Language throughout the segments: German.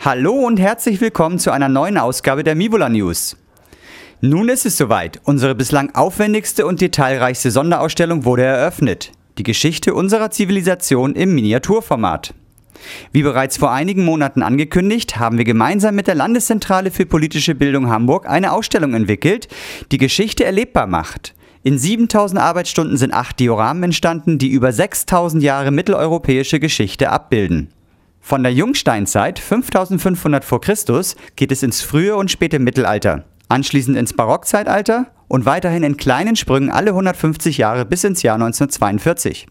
Hallo und herzlich willkommen zu einer neuen Ausgabe der Mivola News. Nun ist es soweit. Unsere bislang aufwendigste und detailreichste Sonderausstellung wurde eröffnet. Die Geschichte unserer Zivilisation im Miniaturformat. Wie bereits vor einigen Monaten angekündigt, haben wir gemeinsam mit der Landeszentrale für politische Bildung Hamburg eine Ausstellung entwickelt, die Geschichte erlebbar macht. In 7000 Arbeitsstunden sind acht Dioramen entstanden, die über 6000 Jahre mitteleuropäische Geschichte abbilden. Von der Jungsteinzeit 5500 vor Christus geht es ins frühe und späte Mittelalter, anschließend ins Barockzeitalter und weiterhin in kleinen Sprüngen alle 150 Jahre bis ins Jahr 1942.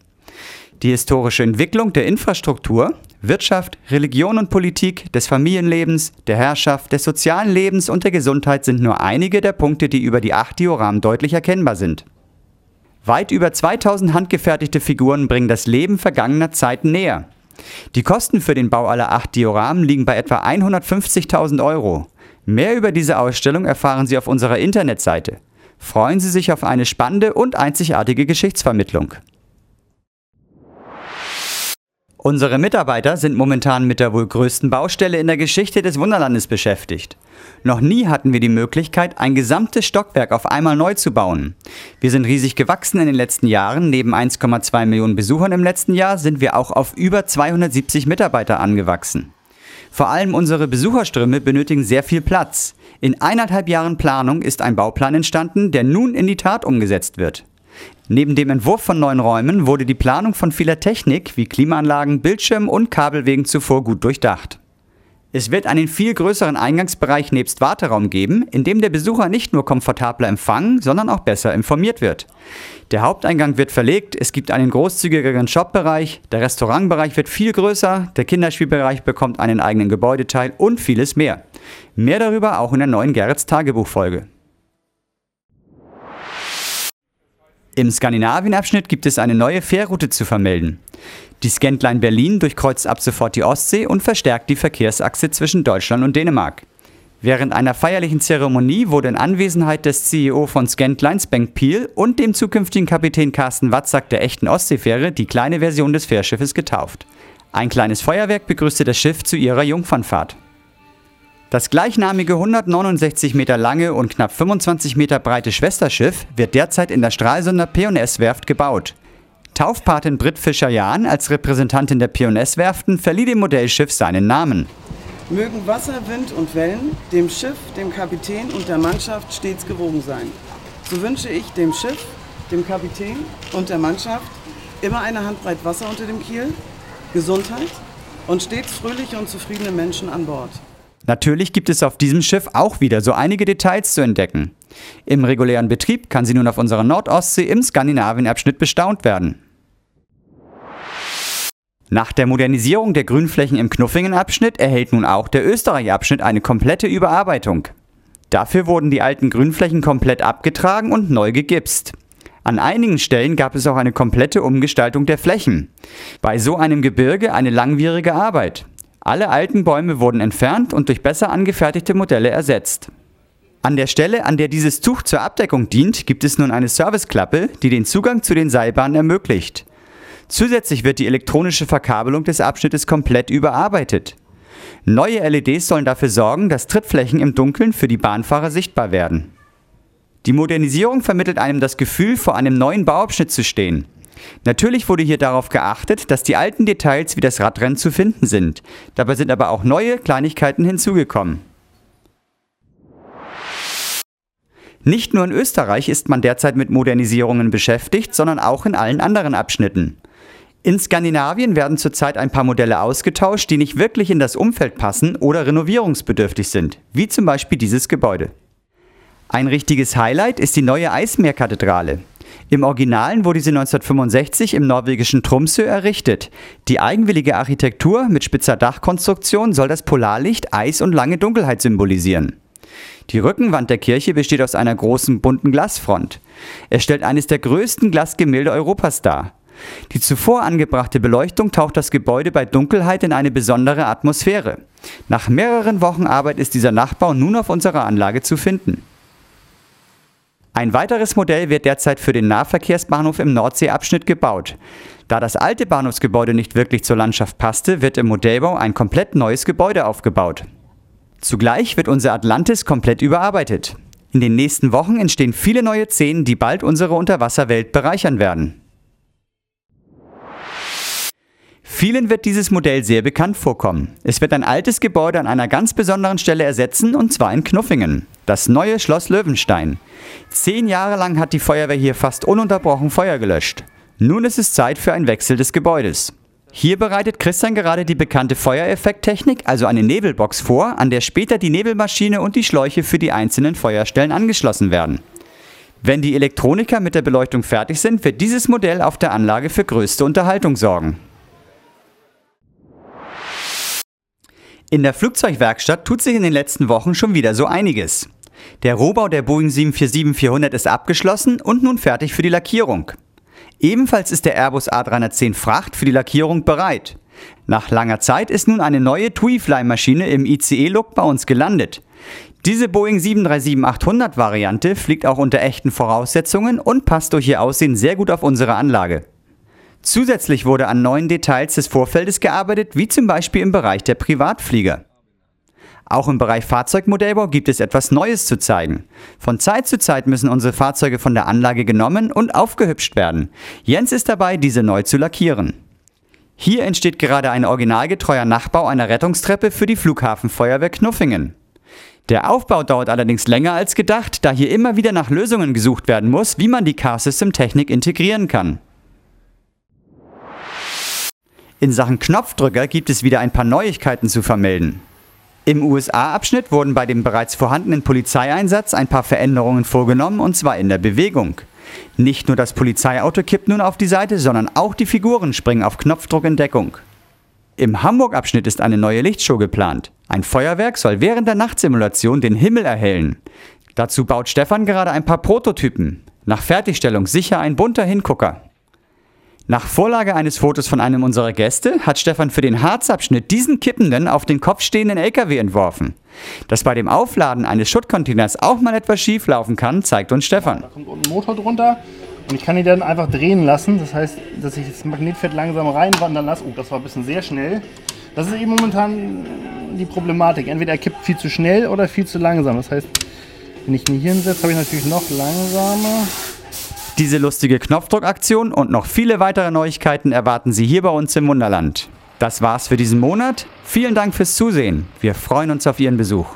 Die historische Entwicklung der Infrastruktur, Wirtschaft, Religion und Politik, des Familienlebens, der Herrschaft, des sozialen Lebens und der Gesundheit sind nur einige der Punkte, die über die acht Dioramen deutlich erkennbar sind. Weit über 2000 handgefertigte Figuren bringen das Leben vergangener Zeiten näher. Die Kosten für den Bau aller acht Dioramen liegen bei etwa 150.000 Euro. Mehr über diese Ausstellung erfahren Sie auf unserer Internetseite. Freuen Sie sich auf eine spannende und einzigartige Geschichtsvermittlung. Unsere Mitarbeiter sind momentan mit der wohl größten Baustelle in der Geschichte des Wunderlandes beschäftigt. Noch nie hatten wir die Möglichkeit, ein gesamtes Stockwerk auf einmal neu zu bauen. Wir sind riesig gewachsen in den letzten Jahren. Neben 1,2 Millionen Besuchern im letzten Jahr sind wir auch auf über 270 Mitarbeiter angewachsen. Vor allem unsere Besucherströme benötigen sehr viel Platz. In eineinhalb Jahren Planung ist ein Bauplan entstanden, der nun in die Tat umgesetzt wird. Neben dem Entwurf von neuen Räumen wurde die Planung von vieler Technik wie Klimaanlagen, Bildschirmen und Kabelwegen zuvor gut durchdacht. Es wird einen viel größeren Eingangsbereich nebst Warteraum geben, in dem der Besucher nicht nur komfortabler empfangen, sondern auch besser informiert wird. Der Haupteingang wird verlegt, es gibt einen großzügigeren Shopbereich, der Restaurantbereich wird viel größer, der Kinderspielbereich bekommt einen eigenen Gebäudeteil und vieles mehr. Mehr darüber auch in der neuen Gerrits Tagebuchfolge. Im Skandinavien-Abschnitt gibt es eine neue Fährroute zu vermelden. Die Scantline Berlin durchkreuzt ab sofort die Ostsee und verstärkt die Verkehrsachse zwischen Deutschland und Dänemark. Während einer feierlichen Zeremonie wurde in Anwesenheit des CEO von Scantline, Spank Peel, und dem zukünftigen Kapitän Carsten Watzak der echten Ostseefähre die kleine Version des Fährschiffes getauft. Ein kleines Feuerwerk begrüßte das Schiff zu ihrer Jungfernfahrt. Das gleichnamige 169 Meter lange und knapp 25 Meter breite Schwesterschiff wird derzeit in der Stralsunder P&S-Werft gebaut. Taufpatin Britt Fischer-Jahn als Repräsentantin der P&S-Werften verlieh dem Modellschiff seinen Namen. Mögen Wasser, Wind und Wellen dem Schiff, dem Kapitän und der Mannschaft stets gewogen sein. So wünsche ich dem Schiff, dem Kapitän und der Mannschaft immer eine Handbreit Wasser unter dem Kiel, Gesundheit und stets fröhliche und zufriedene Menschen an Bord. Natürlich gibt es auf diesem Schiff auch wieder so einige Details zu entdecken. Im regulären Betrieb kann sie nun auf unserer Nordostsee im Skandinavien-Abschnitt bestaunt werden. Nach der Modernisierung der Grünflächen im Knuffingen-Abschnitt erhält nun auch der Österreich-Abschnitt eine komplette Überarbeitung. Dafür wurden die alten Grünflächen komplett abgetragen und neu gegipst. An einigen Stellen gab es auch eine komplette Umgestaltung der Flächen. Bei so einem Gebirge eine langwierige Arbeit. Alle alten Bäume wurden entfernt und durch besser angefertigte Modelle ersetzt. An der Stelle, an der dieses Tuch zur Abdeckung dient, gibt es nun eine Serviceklappe, die den Zugang zu den Seilbahnen ermöglicht. Zusätzlich wird die elektronische Verkabelung des Abschnittes komplett überarbeitet. Neue LEDs sollen dafür sorgen, dass Trittflächen im Dunkeln für die Bahnfahrer sichtbar werden. Die Modernisierung vermittelt einem das Gefühl, vor einem neuen Bauabschnitt zu stehen. Natürlich wurde hier darauf geachtet, dass die alten Details wie das Radrennen zu finden sind. Dabei sind aber auch neue Kleinigkeiten hinzugekommen. Nicht nur in Österreich ist man derzeit mit Modernisierungen beschäftigt, sondern auch in allen anderen Abschnitten. In Skandinavien werden zurzeit ein paar Modelle ausgetauscht, die nicht wirklich in das Umfeld passen oder renovierungsbedürftig sind, wie zum Beispiel dieses Gebäude. Ein richtiges Highlight ist die neue Eismeerkathedrale. Im Originalen wurde sie 1965 im norwegischen Tromsø errichtet. Die eigenwillige Architektur mit spitzer Dachkonstruktion soll das Polarlicht, Eis und lange Dunkelheit symbolisieren. Die Rückenwand der Kirche besteht aus einer großen bunten Glasfront. Es stellt eines der größten Glasgemälde Europas dar. Die zuvor angebrachte Beleuchtung taucht das Gebäude bei Dunkelheit in eine besondere Atmosphäre. Nach mehreren Wochen Arbeit ist dieser Nachbau nun auf unserer Anlage zu finden. Ein weiteres Modell wird derzeit für den Nahverkehrsbahnhof im Nordseeabschnitt gebaut. Da das alte Bahnhofsgebäude nicht wirklich zur Landschaft passte, wird im Modellbau ein komplett neues Gebäude aufgebaut. Zugleich wird unser Atlantis komplett überarbeitet. In den nächsten Wochen entstehen viele neue Szenen, die bald unsere Unterwasserwelt bereichern werden. Vielen wird dieses Modell sehr bekannt vorkommen. Es wird ein altes Gebäude an einer ganz besonderen Stelle ersetzen, und zwar in Knuffingen. Das neue Schloss Löwenstein. Zehn Jahre lang hat die Feuerwehr hier fast ununterbrochen Feuer gelöscht. Nun ist es Zeit für einen Wechsel des Gebäudes. Hier bereitet Christian gerade die bekannte Feuereffekttechnik, also eine Nebelbox vor, an der später die Nebelmaschine und die Schläuche für die einzelnen Feuerstellen angeschlossen werden. Wenn die Elektroniker mit der Beleuchtung fertig sind, wird dieses Modell auf der Anlage für größte Unterhaltung sorgen. In der Flugzeugwerkstatt tut sich in den letzten Wochen schon wieder so einiges. Der Rohbau der Boeing 747-400 ist abgeschlossen und nun fertig für die Lackierung. Ebenfalls ist der Airbus A310 Fracht für die Lackierung bereit. Nach langer Zeit ist nun eine neue TUI-Fly-Maschine im ICE-Look bei uns gelandet. Diese Boeing 737-800 Variante fliegt auch unter echten Voraussetzungen und passt durch ihr Aussehen sehr gut auf unsere Anlage. Zusätzlich wurde an neuen Details des Vorfeldes gearbeitet, wie zum Beispiel im Bereich der Privatflieger. Auch im Bereich Fahrzeugmodellbau gibt es etwas Neues zu zeigen. Von Zeit zu Zeit müssen unsere Fahrzeuge von der Anlage genommen und aufgehübscht werden. Jens ist dabei, diese neu zu lackieren. Hier entsteht gerade ein originalgetreuer Nachbau einer Rettungstreppe für die Flughafenfeuerwehr Knuffingen. Der Aufbau dauert allerdings länger als gedacht, da hier immer wieder nach Lösungen gesucht werden muss, wie man die Car-System-Technik integrieren kann. In Sachen Knopfdrücker gibt es wieder ein paar Neuigkeiten zu vermelden. Im USA-Abschnitt wurden bei dem bereits vorhandenen Polizeieinsatz ein paar Veränderungen vorgenommen, und zwar in der Bewegung. Nicht nur das Polizeiauto kippt nun auf die Seite, sondern auch die Figuren springen auf Knopfdruck in Deckung. Im Hamburg-Abschnitt ist eine neue Lichtshow geplant. Ein Feuerwerk soll während der Nachtsimulation den Himmel erhellen. Dazu baut Stefan gerade ein paar Prototypen. Nach Fertigstellung sicher ein bunter Hingucker. Nach Vorlage eines Fotos von einem unserer Gäste hat Stefan für den Harzabschnitt diesen kippenden, auf den Kopf stehenden LKW entworfen. Dass bei dem Aufladen eines Schuttcontainers auch mal etwas schief laufen kann, zeigt uns Stefan. Da kommt unten ein Motor drunter und ich kann ihn dann einfach drehen lassen. Das heißt, dass ich das Magnetfeld langsam reinwandern lasse. Oh, das war ein bisschen sehr schnell. Das ist eben momentan die Problematik. Entweder er kippt viel zu schnell oder viel zu langsam. Das heißt, wenn ich ihn hier hinsetze, habe ich natürlich noch langsamer. Diese lustige Knopfdruckaktion und noch viele weitere Neuigkeiten erwarten Sie hier bei uns im Wunderland. Das war's für diesen Monat. Vielen Dank fürs Zusehen. Wir freuen uns auf Ihren Besuch.